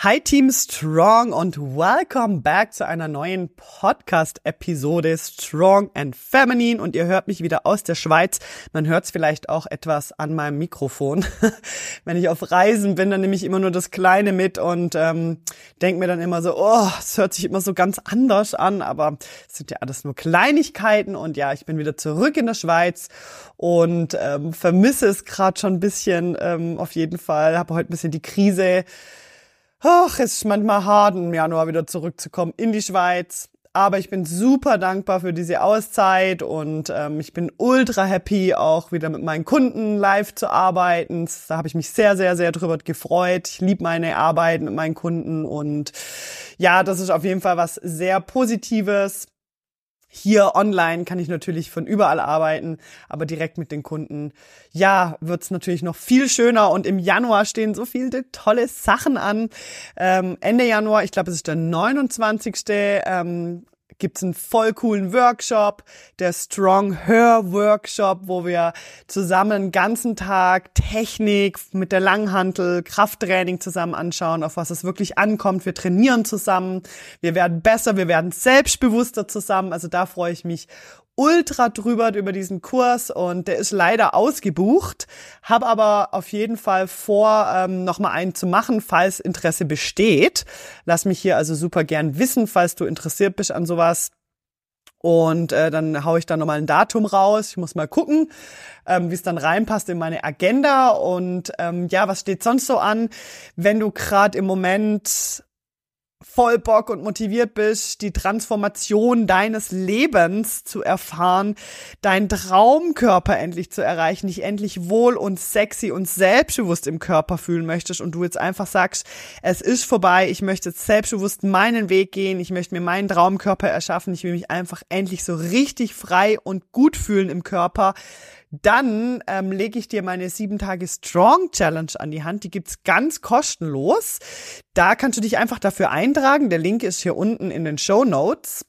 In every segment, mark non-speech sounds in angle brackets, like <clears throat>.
Hi Team Strong und welcome back zu einer neuen Podcast-Episode Strong and Feminine und ihr hört mich wieder aus der Schweiz. Man hört es vielleicht auch etwas an meinem Mikrofon. <laughs> Wenn ich auf Reisen bin, dann nehme ich immer nur das Kleine mit und ähm, denke mir dann immer so, oh, es hört sich immer so ganz anders an, aber es sind ja alles nur Kleinigkeiten und ja, ich bin wieder zurück in der Schweiz und ähm, vermisse es gerade schon ein bisschen ähm, auf jeden Fall. Habe heute ein bisschen die Krise ach, es ist manchmal hart, im Januar wieder zurückzukommen in die Schweiz. Aber ich bin super dankbar für diese Auszeit und ähm, ich bin ultra happy, auch wieder mit meinen Kunden live zu arbeiten. Da habe ich mich sehr, sehr, sehr drüber gefreut. Ich liebe meine Arbeit mit meinen Kunden und ja, das ist auf jeden Fall was sehr Positives. Hier online kann ich natürlich von überall arbeiten, aber direkt mit den Kunden, ja, wird's natürlich noch viel schöner. Und im Januar stehen so viele tolle Sachen an. Ähm, Ende Januar, ich glaube, es ist der 29. Ähm, gibt's einen voll coolen Workshop, der Strong Her Workshop, wo wir zusammen einen ganzen Tag Technik mit der Langhantel, Krafttraining zusammen anschauen, auf was es wirklich ankommt. Wir trainieren zusammen, wir werden besser, wir werden selbstbewusster zusammen. Also da freue ich mich ultra drüber über diesen Kurs und der ist leider ausgebucht. Habe aber auf jeden Fall vor, ähm, nochmal einen zu machen, falls Interesse besteht. Lass mich hier also super gern wissen, falls du interessiert bist an sowas. Und äh, dann hau ich da nochmal ein Datum raus. Ich muss mal gucken, ähm, wie es dann reinpasst in meine Agenda. Und ähm, ja, was steht sonst so an? Wenn du gerade im Moment voll Bock und motiviert bist, die Transformation deines Lebens zu erfahren, deinen Traumkörper endlich zu erreichen, dich endlich wohl und sexy und selbstbewusst im Körper fühlen möchtest und du jetzt einfach sagst, es ist vorbei, ich möchte jetzt selbstbewusst meinen Weg gehen, ich möchte mir meinen Traumkörper erschaffen, ich will mich einfach endlich so richtig frei und gut fühlen im Körper, dann ähm, lege ich dir meine 7 Tage Strong Challenge an die Hand. Die gibt's ganz kostenlos. Da kannst du dich einfach dafür eintragen. Der Link ist hier unten in den Show Notes.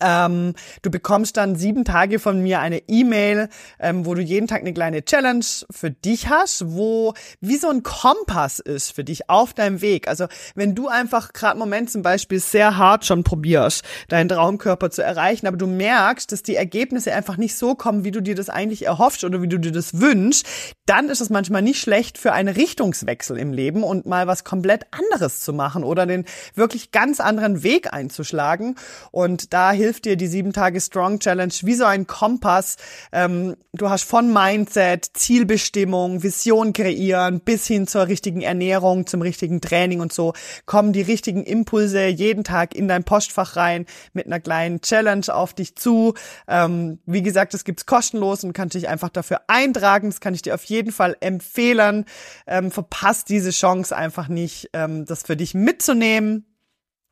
Ähm, du bekommst dann sieben Tage von mir eine E-Mail, ähm, wo du jeden Tag eine kleine Challenge für dich hast, wo wie so ein Kompass ist für dich auf deinem Weg. Also wenn du einfach gerade im Moment zum Beispiel sehr hart schon probierst, deinen Traumkörper zu erreichen, aber du merkst, dass die Ergebnisse einfach nicht so kommen, wie du dir das eigentlich erhoffst oder wie du dir das wünschst, dann ist es manchmal nicht schlecht für einen Richtungswechsel im Leben und mal was komplett anderes zu machen oder den wirklich ganz anderen Weg einzuschlagen. Und da hilft hilft dir die sieben Tage Strong Challenge wie so ein Kompass. Ähm, du hast von Mindset, Zielbestimmung, Vision kreieren bis hin zur richtigen Ernährung, zum richtigen Training und so kommen die richtigen Impulse jeden Tag in dein Postfach rein mit einer kleinen Challenge auf dich zu. Ähm, wie gesagt, das gibt's kostenlos und kannst dich einfach dafür eintragen. Das kann ich dir auf jeden Fall empfehlen. Ähm, verpasst diese Chance einfach nicht, ähm, das für dich mitzunehmen.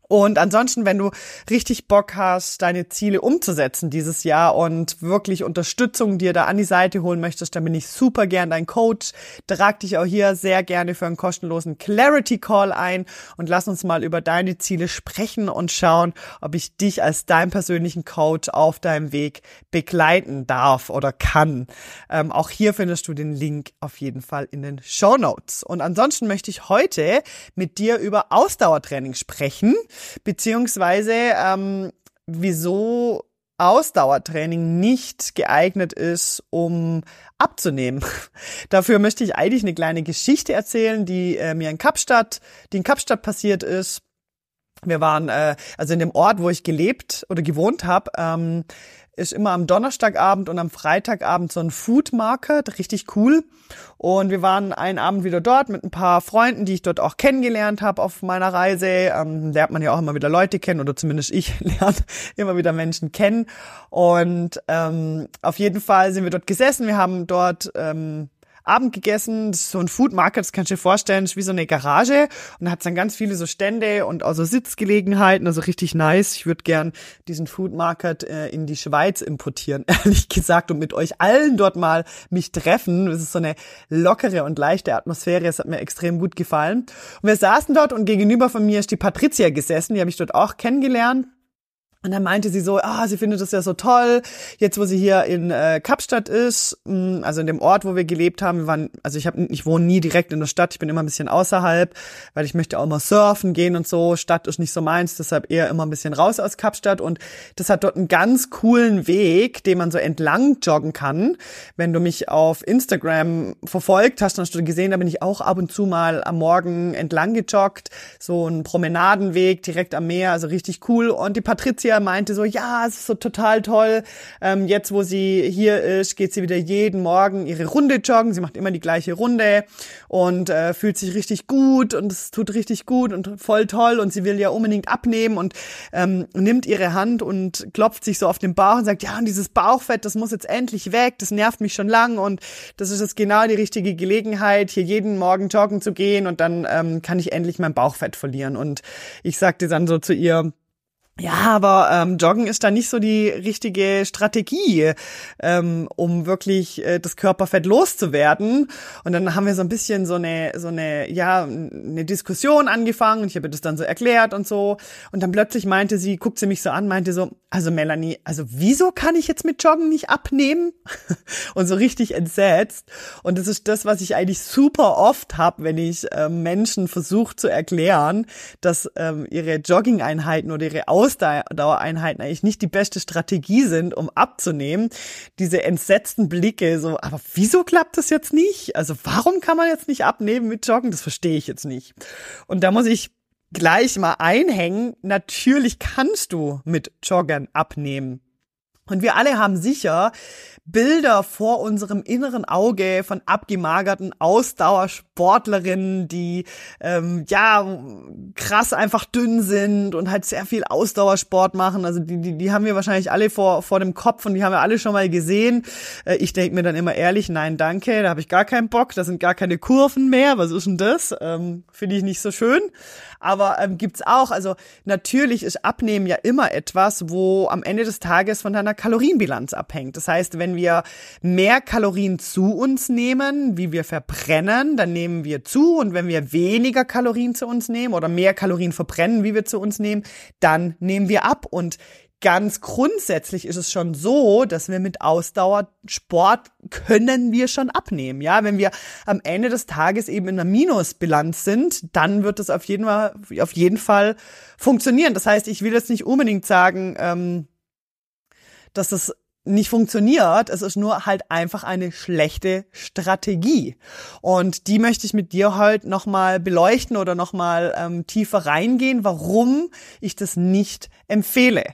Und ansonsten, wenn du richtig Bock hast, deine Ziele umzusetzen dieses Jahr und wirklich Unterstützung dir da an die Seite holen möchtest, dann bin ich super gern dein Coach. Trag dich auch hier sehr gerne für einen kostenlosen Clarity Call ein und lass uns mal über deine Ziele sprechen und schauen, ob ich dich als dein persönlichen Coach auf deinem Weg begleiten darf oder kann. Ähm, auch hier findest du den Link auf jeden Fall in den Show Notes. Und ansonsten möchte ich heute mit dir über Ausdauertraining sprechen beziehungsweise ähm, wieso Ausdauertraining nicht geeignet ist, um abzunehmen. <laughs> Dafür möchte ich eigentlich eine kleine Geschichte erzählen, die äh, mir in Kapstadt, die in Kapstadt passiert ist. Wir waren äh, also in dem Ort, wo ich gelebt oder gewohnt habe, ähm, ist immer am Donnerstagabend und am Freitagabend so ein Food Market, richtig cool. Und wir waren einen Abend wieder dort mit ein paar Freunden, die ich dort auch kennengelernt habe auf meiner Reise. Ähm, lernt man ja auch immer wieder Leute kennen oder zumindest ich <laughs> lerne immer wieder Menschen kennen. Und ähm, auf jeden Fall sind wir dort gesessen. Wir haben dort ähm, Abend gegessen, so ein Food Market, das kannst du dir vorstellen, ist wie so eine Garage und da hat dann ganz viele so Stände und auch so Sitzgelegenheiten, also richtig nice. Ich würde gern diesen Food Market äh, in die Schweiz importieren, <laughs> ehrlich gesagt, und mit euch allen dort mal mich treffen. Das ist so eine lockere und leichte Atmosphäre, es hat mir extrem gut gefallen. Und wir saßen dort und gegenüber von mir ist die Patricia gesessen, die habe ich dort auch kennengelernt. Und dann meinte sie so, ah, sie findet das ja so toll, jetzt wo sie hier in äh, Kapstadt ist, mh, mm, also in dem Ort, wo wir gelebt haben. Wir waren, also ich habe, ich wohne nie direkt in der Stadt, ich bin immer ein bisschen außerhalb, weil ich möchte auch mal surfen gehen und so. Stadt ist nicht so meins, deshalb eher immer ein bisschen raus aus Kapstadt. Und das hat dort einen ganz coolen Weg, den man so entlang joggen kann. Wenn du mich auf Instagram verfolgt hast, dann hast du gesehen, da bin ich auch ab und zu mal am Morgen entlang gejoggt, so ein Promenadenweg direkt am Meer, also richtig cool. Und die Patricia Patricia meinte so, ja, es ist so total toll. Ähm, jetzt, wo sie hier ist, geht sie wieder jeden Morgen ihre Runde joggen. Sie macht immer die gleiche Runde und äh, fühlt sich richtig gut und es tut richtig gut und voll toll und sie will ja unbedingt abnehmen und ähm, nimmt ihre Hand und klopft sich so auf den Bauch und sagt, ja, und dieses Bauchfett, das muss jetzt endlich weg, das nervt mich schon lang und das ist jetzt genau die richtige Gelegenheit, hier jeden Morgen joggen zu gehen und dann ähm, kann ich endlich mein Bauchfett verlieren. Und ich sagte dann so zu ihr, ja, aber ähm, Joggen ist da nicht so die richtige Strategie, ähm, um wirklich äh, das Körperfett loszuwerden. Und dann haben wir so ein bisschen so eine, so eine, ja, eine Diskussion angefangen. Und ich habe das dann so erklärt und so. Und dann plötzlich meinte sie, guckt sie mich so an, meinte so, also Melanie, also wieso kann ich jetzt mit Joggen nicht abnehmen? <laughs> und so richtig entsetzt. Und das ist das, was ich eigentlich super oft habe, wenn ich ähm, Menschen versuche zu erklären, dass ähm, ihre Jogging-Einheiten oder ihre Aus Ausdauereinheiten eigentlich nicht die beste Strategie sind, um abzunehmen. Diese entsetzten Blicke, so, aber wieso klappt das jetzt nicht? Also warum kann man jetzt nicht abnehmen mit Joggen? Das verstehe ich jetzt nicht. Und da muss ich gleich mal einhängen. Natürlich kannst du mit Joggen abnehmen. Und wir alle haben sicher Bilder vor unserem inneren Auge von abgemagerten Ausdauersportlerinnen, die ähm, ja krass einfach dünn sind und halt sehr viel Ausdauersport machen. Also die, die, die haben wir wahrscheinlich alle vor, vor dem Kopf und die haben wir alle schon mal gesehen. Äh, ich denke mir dann immer ehrlich, nein, danke, da habe ich gar keinen Bock, da sind gar keine Kurven mehr. Was ist denn das? Ähm, Finde ich nicht so schön. Aber ähm, gibt's auch, also natürlich ist Abnehmen ja immer etwas, wo am Ende des Tages von deiner Kalorienbilanz abhängt. Das heißt, wenn wir mehr Kalorien zu uns nehmen, wie wir verbrennen, dann nehmen wir zu. Und wenn wir weniger Kalorien zu uns nehmen oder mehr Kalorien verbrennen, wie wir zu uns nehmen, dann nehmen wir ab. Und ganz grundsätzlich ist es schon so, dass wir mit Ausdauersport können wir schon abnehmen. Ja, wenn wir am Ende des Tages eben in einer Minusbilanz sind, dann wird es auf jeden Fall, auf jeden Fall funktionieren. Das heißt, ich will jetzt nicht unbedingt sagen, ähm, dass das nicht funktioniert. Es ist nur halt einfach eine schlechte Strategie. Und die möchte ich mit dir heute nochmal beleuchten oder nochmal ähm, tiefer reingehen, warum ich das nicht empfehle.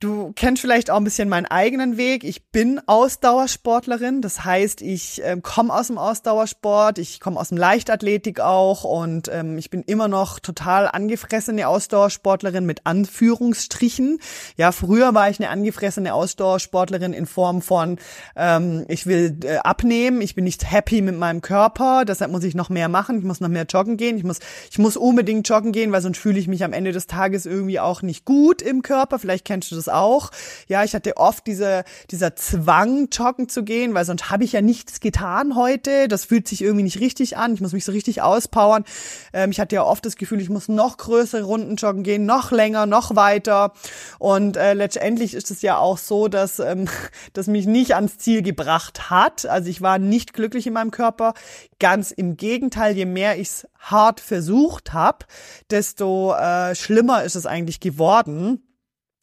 Du kennst vielleicht auch ein bisschen meinen eigenen Weg. Ich bin Ausdauersportlerin. Das heißt, ich äh, komme aus dem Ausdauersport, ich komme aus dem Leichtathletik auch und ähm, ich bin immer noch total angefressene Ausdauersportlerin mit Anführungsstrichen. Ja, früher war ich eine angefressene Ausdauersportlerin in Form von, ähm, ich will äh, abnehmen, ich bin nicht happy mit meinem Körper, deshalb muss ich noch mehr machen, ich muss noch mehr joggen gehen, ich muss, ich muss unbedingt joggen gehen, weil sonst fühle ich mich am Ende des Tages irgendwie auch nicht gut im Körper. Vielleicht kennst du das auch. Ja, ich hatte oft diese, dieser Zwang, joggen zu gehen, weil sonst habe ich ja nichts getan heute. Das fühlt sich irgendwie nicht richtig an. Ich muss mich so richtig auspowern. Ähm, ich hatte ja oft das Gefühl, ich muss noch größere Runden joggen gehen, noch länger, noch weiter. Und äh, letztendlich ist es ja auch so, dass ähm, <laughs> das mich nicht ans Ziel gebracht hat. Also ich war nicht glücklich in meinem Körper. Ganz im Gegenteil, je mehr ich es hart versucht habe, desto äh, schlimmer ist es eigentlich geworden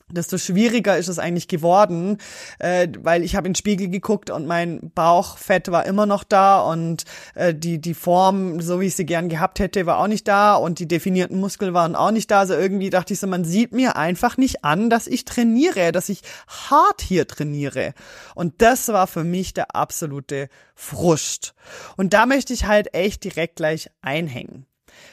desto schwieriger ist es eigentlich geworden, äh, weil ich habe in den Spiegel geguckt und mein Bauchfett war immer noch da und äh, die die Form, so wie ich sie gern gehabt hätte, war auch nicht da und die definierten Muskeln waren auch nicht da. Also irgendwie dachte ich so, man sieht mir einfach nicht an, dass ich trainiere, dass ich hart hier trainiere. Und das war für mich der absolute Frust. Und da möchte ich halt echt direkt gleich einhängen.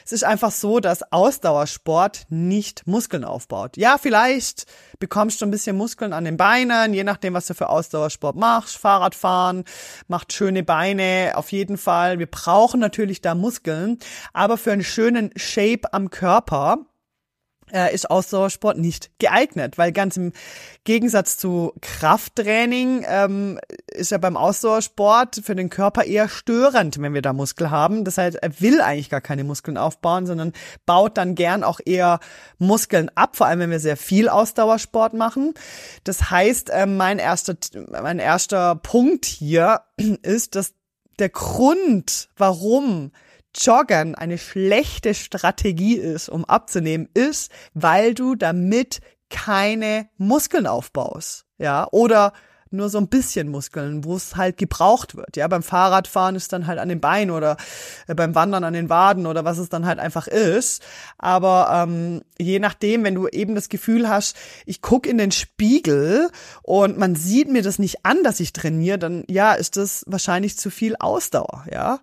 Es ist einfach so, dass Ausdauersport nicht Muskeln aufbaut. Ja, vielleicht bekommst du ein bisschen Muskeln an den Beinen, je nachdem, was du für Ausdauersport machst. Fahrradfahren macht schöne Beine, auf jeden Fall. Wir brauchen natürlich da Muskeln, aber für einen schönen Shape am Körper ist Ausdauersport nicht geeignet, weil ganz im Gegensatz zu Krafttraining ähm, ist ja beim Ausdauersport für den Körper eher störend, wenn wir da Muskel haben. Das heißt, er will eigentlich gar keine Muskeln aufbauen, sondern baut dann gern auch eher Muskeln ab, vor allem wenn wir sehr viel Ausdauersport machen. Das heißt, äh, mein erster, mein erster Punkt hier <clears throat> ist, dass der Grund, warum Joggen eine schlechte Strategie ist, um abzunehmen, ist, weil du damit keine Muskeln aufbaust. Ja, oder nur so ein bisschen Muskeln, wo es halt gebraucht wird. Ja, beim Fahrradfahren ist dann halt an den Beinen oder äh, beim Wandern an den Waden oder was es dann halt einfach ist. Aber ähm, je nachdem, wenn du eben das Gefühl hast, ich guck in den Spiegel und man sieht mir das nicht an, dass ich trainiere, dann ja, ist das wahrscheinlich zu viel Ausdauer. Ja.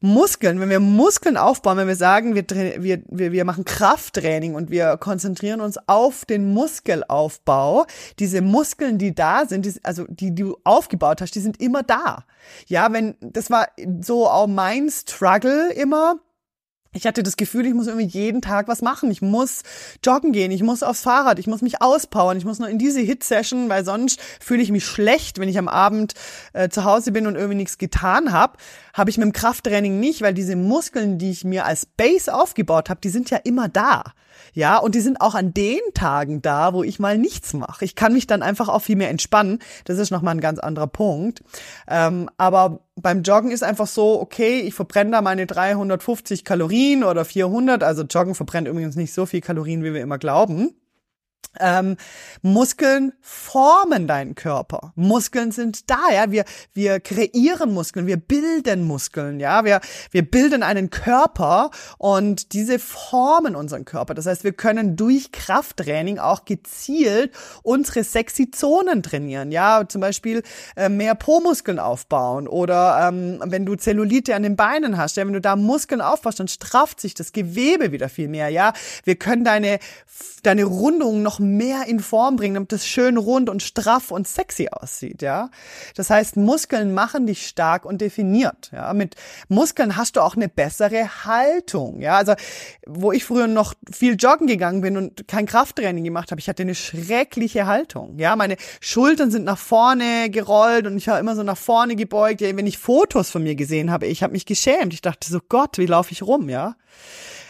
Muskeln, wenn wir Muskeln aufbauen, wenn wir sagen, wir, wir, wir, wir machen Krafttraining und wir konzentrieren uns auf den Muskelaufbau, diese Muskeln, die da sind, die, also die, die du aufgebaut hast, die sind immer da. Ja, wenn, das war so auch mein Struggle immer ich hatte das Gefühl, ich muss irgendwie jeden Tag was machen. Ich muss joggen gehen, ich muss aufs Fahrrad, ich muss mich auspowern, ich muss nur in diese Hit-Session, weil sonst fühle ich mich schlecht, wenn ich am Abend äh, zu Hause bin und irgendwie nichts getan habe. Habe ich mit dem Krafttraining nicht, weil diese Muskeln, die ich mir als Base aufgebaut habe, die sind ja immer da. Ja, und die sind auch an den Tagen da, wo ich mal nichts mache. Ich kann mich dann einfach auch viel mehr entspannen. Das ist nochmal ein ganz anderer Punkt. Ähm, aber beim Joggen ist einfach so, okay, ich verbrenne da meine 350 Kalorien oder 400. Also Joggen verbrennt übrigens nicht so viel Kalorien, wie wir immer glauben. Ähm, Muskeln formen deinen Körper. Muskeln sind da, ja. Wir, wir kreieren Muskeln, wir bilden Muskeln, ja. Wir, wir bilden einen Körper und diese formen unseren Körper. Das heißt, wir können durch Krafttraining auch gezielt unsere sexy Zonen trainieren, ja. Zum Beispiel äh, mehr Po-Muskeln aufbauen oder ähm, wenn du Zellulite an den Beinen hast, ja, wenn du da Muskeln aufbaust, dann strafft sich das Gewebe wieder viel mehr, ja. Wir können deine, deine Rundung noch mehr in Form bringen, damit es schön rund und straff und sexy aussieht, ja. Das heißt, Muskeln machen dich stark und definiert, ja. Mit Muskeln hast du auch eine bessere Haltung, ja. Also, wo ich früher noch viel joggen gegangen bin und kein Krafttraining gemacht habe, ich hatte eine schreckliche Haltung, ja. Meine Schultern sind nach vorne gerollt und ich war immer so nach vorne gebeugt. Ja, wenn ich Fotos von mir gesehen habe, ich habe mich geschämt. Ich dachte so, Gott, wie laufe ich rum, ja.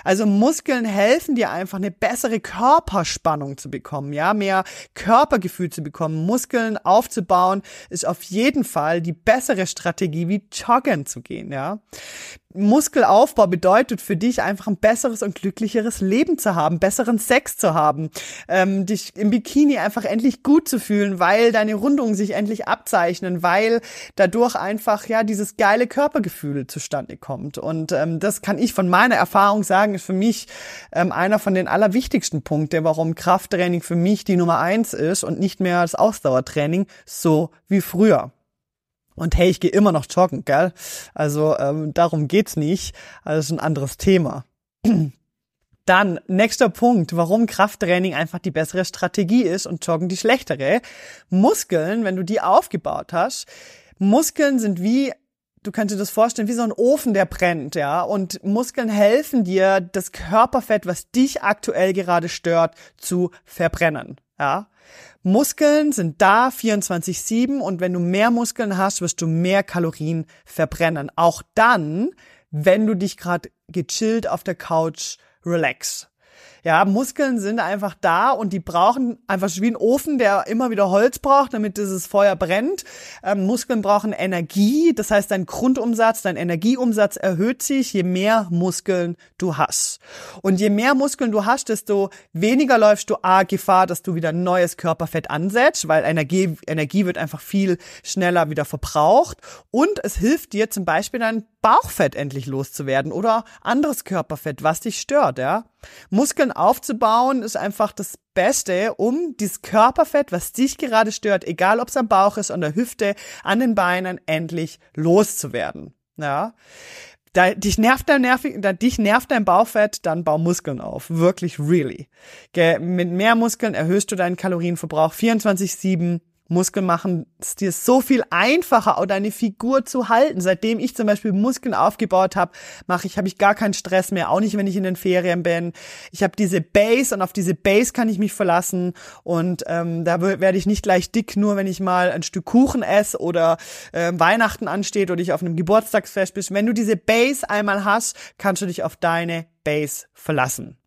Also Muskeln helfen dir einfach eine bessere Körperspannung zu bekommen, ja, mehr Körpergefühl zu bekommen. Muskeln aufzubauen ist auf jeden Fall die bessere Strategie, wie joggen zu gehen, ja. Muskelaufbau bedeutet für dich einfach ein besseres und glücklicheres Leben zu haben, besseren Sex zu haben, ähm, dich im Bikini einfach endlich gut zu fühlen, weil deine Rundungen sich endlich abzeichnen, weil dadurch einfach ja dieses geile Körpergefühl zustande kommt. Und ähm, das kann ich von meiner Erfahrung sagen, ist für mich ähm, einer von den allerwichtigsten Punkten, warum Krafttraining für mich die Nummer eins ist und nicht mehr das Ausdauertraining so wie früher. Und hey, ich gehe immer noch joggen, gell? Also ähm, darum geht's nicht. Also ist ein anderes Thema. <clears throat> Dann nächster Punkt, warum Krafttraining einfach die bessere Strategie ist und Joggen die schlechtere. Muskeln, wenn du die aufgebaut hast, Muskeln sind wie du kannst dir das vorstellen, wie so ein Ofen, der brennt, ja. Und Muskeln helfen dir, das Körperfett, was dich aktuell gerade stört, zu verbrennen, ja. Muskeln sind da 24-7 und wenn du mehr Muskeln hast, wirst du mehr Kalorien verbrennen. Auch dann, wenn du dich gerade gechillt auf der Couch relax. Ja, Muskeln sind einfach da und die brauchen einfach wie ein Ofen, der immer wieder Holz braucht, damit dieses Feuer brennt. Ähm, Muskeln brauchen Energie, das heißt, dein Grundumsatz, dein Energieumsatz erhöht sich, je mehr Muskeln du hast. Und je mehr Muskeln du hast, desto weniger läufst du A Gefahr, dass du wieder neues Körperfett ansetzt, weil Energie, Energie wird einfach viel schneller wieder verbraucht. Und es hilft dir zum Beispiel dein Bauchfett endlich loszuwerden oder anderes Körperfett, was dich stört, ja. Muskeln aufzubauen ist einfach das Beste, um dieses Körperfett, was dich gerade stört, egal ob es am Bauch ist, an der Hüfte, an den Beinen, endlich loszuwerden. Ja. da, dich nervt dein nervig, da, dich nervt dein Bauchfett, dann bau Muskeln auf. Wirklich, really. Ge mit mehr Muskeln erhöhst du deinen Kalorienverbrauch 24-7 Muskeln machen es dir so viel einfacher, auch deine Figur zu halten. Seitdem ich zum Beispiel Muskeln aufgebaut habe, mache ich, habe ich gar keinen Stress mehr, auch nicht, wenn ich in den Ferien bin. Ich habe diese Base und auf diese Base kann ich mich verlassen und ähm, da werde ich nicht gleich dick, nur wenn ich mal ein Stück Kuchen esse oder äh, Weihnachten ansteht oder ich auf einem Geburtstagsfest bist. Wenn du diese Base einmal hast, kannst du dich auf deine Base verlassen.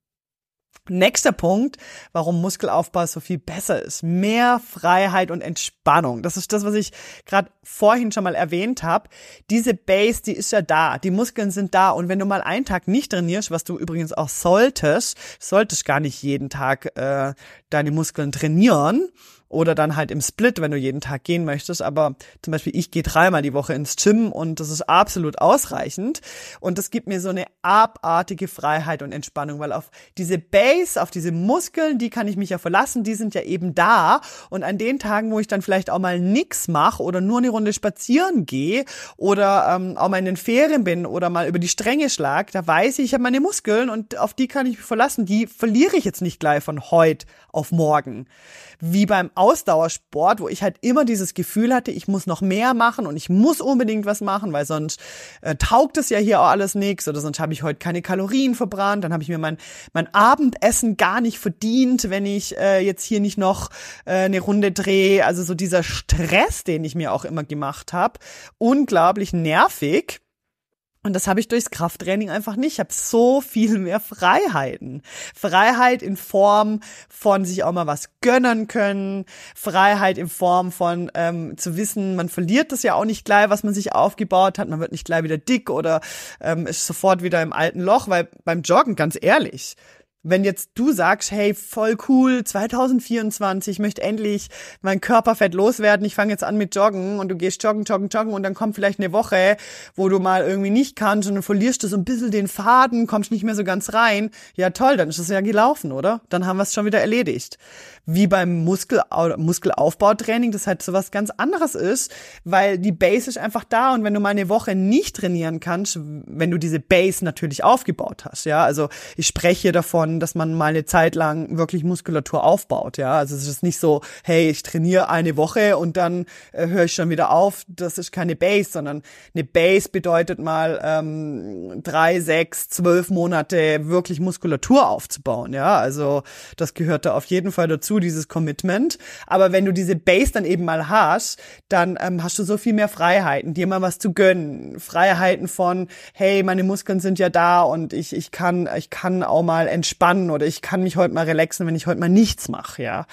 Nächster Punkt, warum Muskelaufbau so viel besser ist. Mehr Freiheit und Entspannung. Das ist das, was ich gerade vorhin schon mal erwähnt habe. Diese Base, die ist ja da. Die Muskeln sind da. Und wenn du mal einen Tag nicht trainierst, was du übrigens auch solltest, solltest gar nicht jeden Tag äh, deine Muskeln trainieren, oder dann halt im Split, wenn du jeden Tag gehen möchtest. Aber zum Beispiel ich gehe dreimal die Woche ins Gym und das ist absolut ausreichend. Und das gibt mir so eine abartige Freiheit und Entspannung, weil auf diese Base, auf diese Muskeln, die kann ich mich ja verlassen, die sind ja eben da. Und an den Tagen, wo ich dann vielleicht auch mal nix mache oder nur eine Runde spazieren gehe oder ähm, auch mal in den Ferien bin oder mal über die Stränge schlag, da weiß ich, ich habe meine Muskeln und auf die kann ich mich verlassen. Die verliere ich jetzt nicht gleich von heute auf morgen. Wie beim Ausdauersport, wo ich halt immer dieses Gefühl hatte, ich muss noch mehr machen und ich muss unbedingt was machen, weil sonst äh, taugt es ja hier auch alles nichts oder sonst habe ich heute keine Kalorien verbrannt, dann habe ich mir mein, mein Abendessen gar nicht verdient, wenn ich äh, jetzt hier nicht noch äh, eine Runde drehe. Also so dieser Stress, den ich mir auch immer gemacht habe, unglaublich nervig. Und das habe ich durchs Krafttraining einfach nicht. Ich habe so viel mehr Freiheiten. Freiheit in Form von sich auch mal was gönnen können. Freiheit in Form von ähm, zu wissen, man verliert das ja auch nicht gleich, was man sich aufgebaut hat. Man wird nicht gleich wieder dick oder ähm, ist sofort wieder im alten Loch. Weil beim Joggen, ganz ehrlich, wenn jetzt du sagst, hey, voll cool, 2024, ich möchte endlich mein Körperfett loswerden, ich fange jetzt an mit Joggen und du gehst joggen, joggen, joggen und dann kommt vielleicht eine Woche, wo du mal irgendwie nicht kannst und dann verlierst du so ein bisschen den Faden, kommst nicht mehr so ganz rein. Ja toll, dann ist es ja gelaufen, oder? Dann haben wir es schon wieder erledigt wie beim Muskel, Muskelaufbautraining, das halt so was ganz anderes ist, weil die Base ist einfach da und wenn du mal eine Woche nicht trainieren kannst, wenn du diese Base natürlich aufgebaut hast, ja, also ich spreche davon, dass man mal eine Zeit lang wirklich Muskulatur aufbaut, ja, also es ist nicht so, hey, ich trainiere eine Woche und dann äh, höre ich schon wieder auf, das ist keine Base, sondern eine Base bedeutet mal ähm, drei, sechs, zwölf Monate wirklich Muskulatur aufzubauen, ja, also das gehört da auf jeden Fall dazu dieses Commitment. Aber wenn du diese Base dann eben mal hast, dann ähm, hast du so viel mehr Freiheiten, dir mal was zu gönnen. Freiheiten von, hey, meine Muskeln sind ja da und ich, ich kann, ich kann auch mal entspannen oder ich kann mich heute mal relaxen, wenn ich heute mal nichts mache, ja.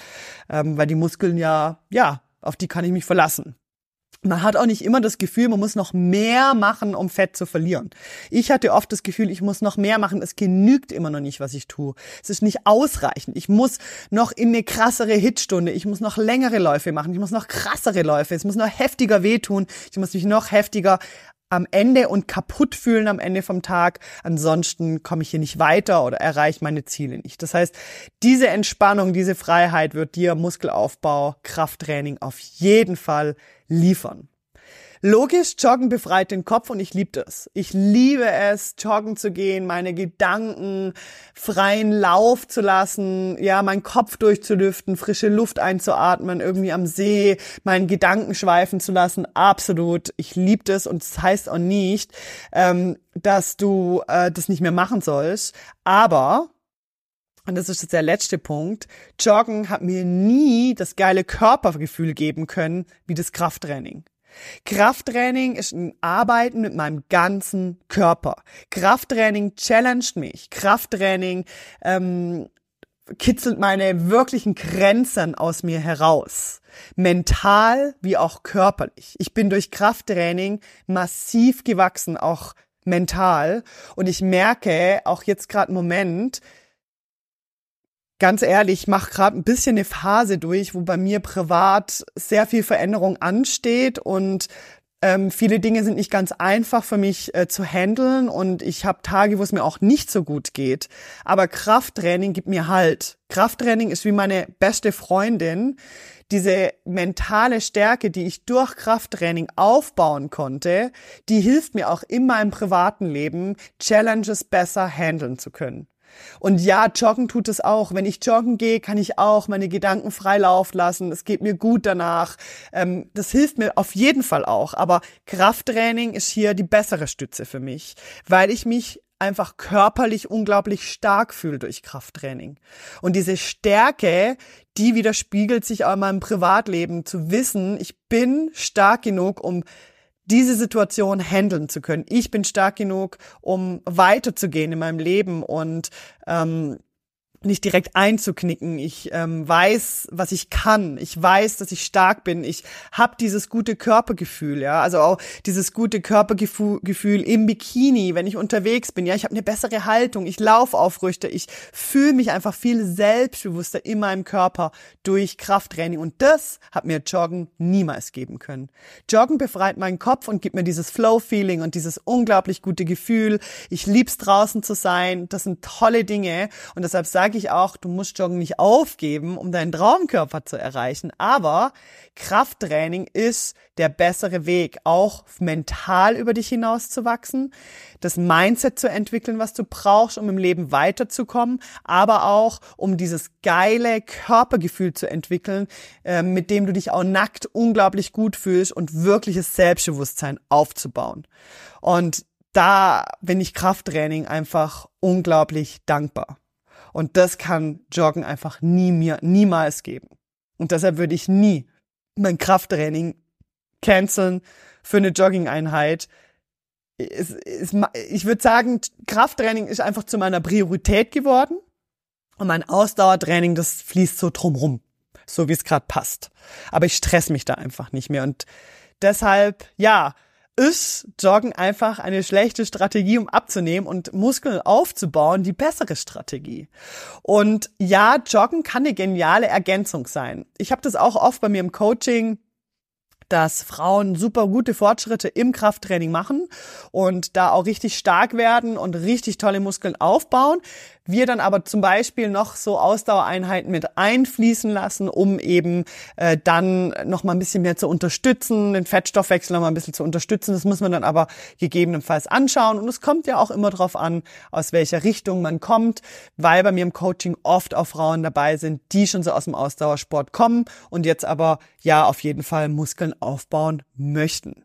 Ähm, weil die Muskeln ja, ja, auf die kann ich mich verlassen man hat auch nicht immer das Gefühl, man muss noch mehr machen, um Fett zu verlieren. Ich hatte oft das Gefühl, ich muss noch mehr machen. Es genügt immer noch nicht, was ich tue. Es ist nicht ausreichend. Ich muss noch in eine krassere Hitstunde. Ich muss noch längere Läufe machen. Ich muss noch krassere Läufe. Es muss noch heftiger wehtun. Ich muss mich noch heftiger am Ende und kaputt fühlen am Ende vom Tag. Ansonsten komme ich hier nicht weiter oder erreiche meine Ziele nicht. Das heißt, diese Entspannung, diese Freiheit wird dir Muskelaufbau, Krafttraining auf jeden Fall liefern. Logisch, Joggen befreit den Kopf und ich liebe das. Ich liebe es, joggen zu gehen, meine Gedanken freien Lauf zu lassen, ja, meinen Kopf durchzulüften, frische Luft einzuatmen, irgendwie am See meinen Gedanken schweifen zu lassen. Absolut. Ich liebe das und das heißt auch nicht, ähm, dass du äh, das nicht mehr machen sollst. Aber und das ist jetzt der letzte Punkt, Joggen hat mir nie das geile Körpergefühl geben können wie das Krafttraining. Krafttraining ist ein Arbeiten mit meinem ganzen Körper. Krafttraining challenged mich. Krafttraining ähm, kitzelt meine wirklichen Grenzen aus mir heraus. Mental wie auch körperlich. Ich bin durch Krafttraining massiv gewachsen, auch mental. Und ich merke auch jetzt gerade Moment, ganz ehrlich, ich mache gerade ein bisschen eine Phase durch, wo bei mir privat sehr viel Veränderung ansteht und Ähm, viele Dinge sind nicht ganz einfach für mich äh, zu handeln und ich habe Tage, wo es mir auch nicht so gut geht. Aber Krafttraining gibt mir Halt. Krafttraining ist wie meine beste Freundin. Diese mentale Stärke, die ich durch Krafttraining aufbauen konnte, die hilft mir auch in meinem privaten Leben, Challenges besser handeln zu können. Und ja, joggen tut es auch. Wenn ich joggen gehe, kann ich auch meine Gedanken frei laufen lassen. Es geht mir gut danach. Ähm, das hilft mir auf jeden Fall auch. Aber Krafttraining ist hier die bessere Stütze für mich, weil ich mich einfach körperlich unglaublich stark fühle durch Krafttraining. Und diese Stärke, die widerspiegelt sich auch in meinem Privatleben, zu wissen, ich bin stark genug, um diese Situation handeln zu können. Ich bin stark genug, um weiterzugehen in meinem Leben und ähm, nicht direkt einzuknicken. Ich ähm, weiß, was ich kann. Ich weiß, dass ich stark bin. Ich habe dieses gute Körpergefühl, ja, also auch dieses gute Körpergefühl im Bikini, wenn ich unterwegs bin. Ja, ich habe eine bessere Haltung. Ich laufe aufrüchter. Ich fühle mich einfach viel selbstbewusster in meinem Körper durch Krafttraining. Und das hat mir Joggen niemals geben können. Joggen befreit meinen Kopf und gibt mir dieses Flow-Feeling und dieses unglaublich gute Gefühl. Ich lieb's draußen zu sein. Das sind tolle Dinge und deshalb sage sage ich auch, du musst Joggen nicht aufgeben, um deinen Traumkörper zu erreichen. Aber Krafttraining ist der bessere Weg, auch mental über dich hinaus zu wachsen, das Mindset zu entwickeln, was du brauchst, um im Leben weiterzukommen, aber auch um dieses geile Körpergefühl zu entwickeln, äh, mit dem du dich auch nackt unglaublich gut fühlst und wirkliches Selbstbewusstsein aufzubauen. Und da bin ich Krafttraining einfach unglaublich dankbar. Und das kann Joggen einfach nie mir, niemals geben. Und deshalb würde ich nie mein Krafttraining canceln für eine Jogging-Einheit. ich würde sagen, Krafttraining ist einfach zu meiner Priorität geworden. Und mein Ausdauertraining, das fließt so drumrum, so wie es gerade passt. Aber ich stress mich da einfach nicht mehr. Und deshalb, ja, ist Joggen einfach eine schlechte Strategie, um abzunehmen und Muskeln aufzubauen, die bessere Strategie. Und ja, Joggen kann eine geniale Ergänzung sein. Ich habe das auch oft bei mir im Coaching dass Frauen super gute Fortschritte im Krafttraining machen und da auch richtig stark werden und richtig tolle Muskeln aufbauen. Wir dann aber zum Beispiel noch so Ausdauereinheiten mit einfließen lassen, um eben äh, dann noch mal ein bisschen mehr zu unterstützen, den Fettstoffwechsel noch mal ein bisschen zu unterstützen. Das muss man dann aber gegebenenfalls anschauen. Und es kommt ja auch immer darauf an, aus welcher Richtung man kommt, weil bei mir im Coaching oft auch Frauen dabei sind, die schon so aus dem Ausdauersport kommen und jetzt aber ja auf jeden Fall Muskeln aufbauen möchten.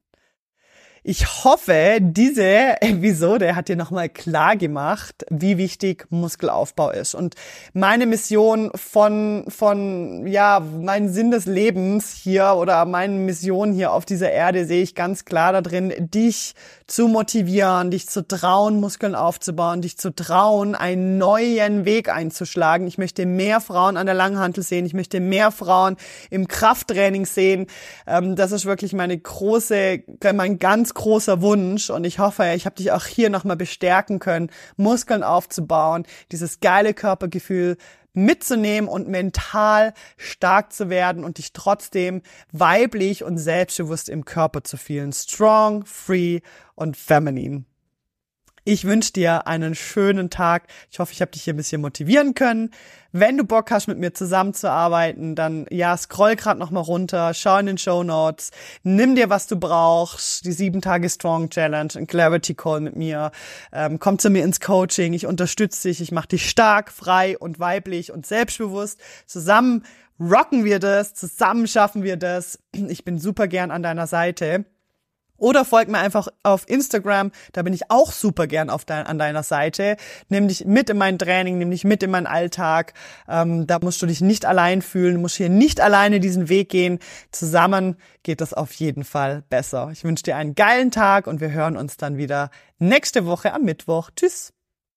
Ich hoffe, diese Episode hat dir nochmal klar gemacht, wie wichtig Muskelaufbau ist. Und meine Mission von, von, ja, mein Sinn des Lebens hier oder meine Mission hier auf dieser Erde sehe ich ganz klar da drin, dich zu motivieren, dich zu trauen, Muskeln aufzubauen, dich zu trauen, einen neuen Weg einzuschlagen. Ich möchte mehr Frauen an der Langhantel sehen. Ich möchte mehr Frauen im Krafttraining sehen. Ähm, das ist wirklich meine große, mein ganz großer Wunsch und ich hoffe, ich habe dich auch hier nochmal bestärken können, Muskeln aufzubauen, dieses geile Körpergefühl mitzunehmen und mental stark zu werden und dich trotzdem weiblich und selbstbewusst im Körper zu fühlen. Strong, free und feminine. Ich wünsche dir einen schönen Tag. Ich hoffe, ich habe dich hier ein bisschen motivieren können. Wenn du Bock hast, mit mir zusammenzuarbeiten, dann ja, scroll gerade noch mal runter, schau in den Show Notes, nimm dir, was du brauchst, die sieben Tage Strong Challenge, ein Clarity Call mit mir, ähm, komm zu mir ins Coaching, ich unterstütze dich, ich mache dich stark, frei und weiblich und selbstbewusst. Zusammen rocken wir das, zusammen schaffen wir das. Ich bin super gern an deiner Seite. Oder folg mir einfach auf Instagram, da bin ich auch super gern auf dein, an deiner Seite. Nimm dich mit in mein Training, nimm dich mit in meinen Alltag. Ähm, da musst du dich nicht allein fühlen, musst hier nicht alleine diesen Weg gehen. Zusammen geht das auf jeden Fall besser. Ich wünsche dir einen geilen Tag und wir hören uns dann wieder nächste Woche am Mittwoch. Tschüss.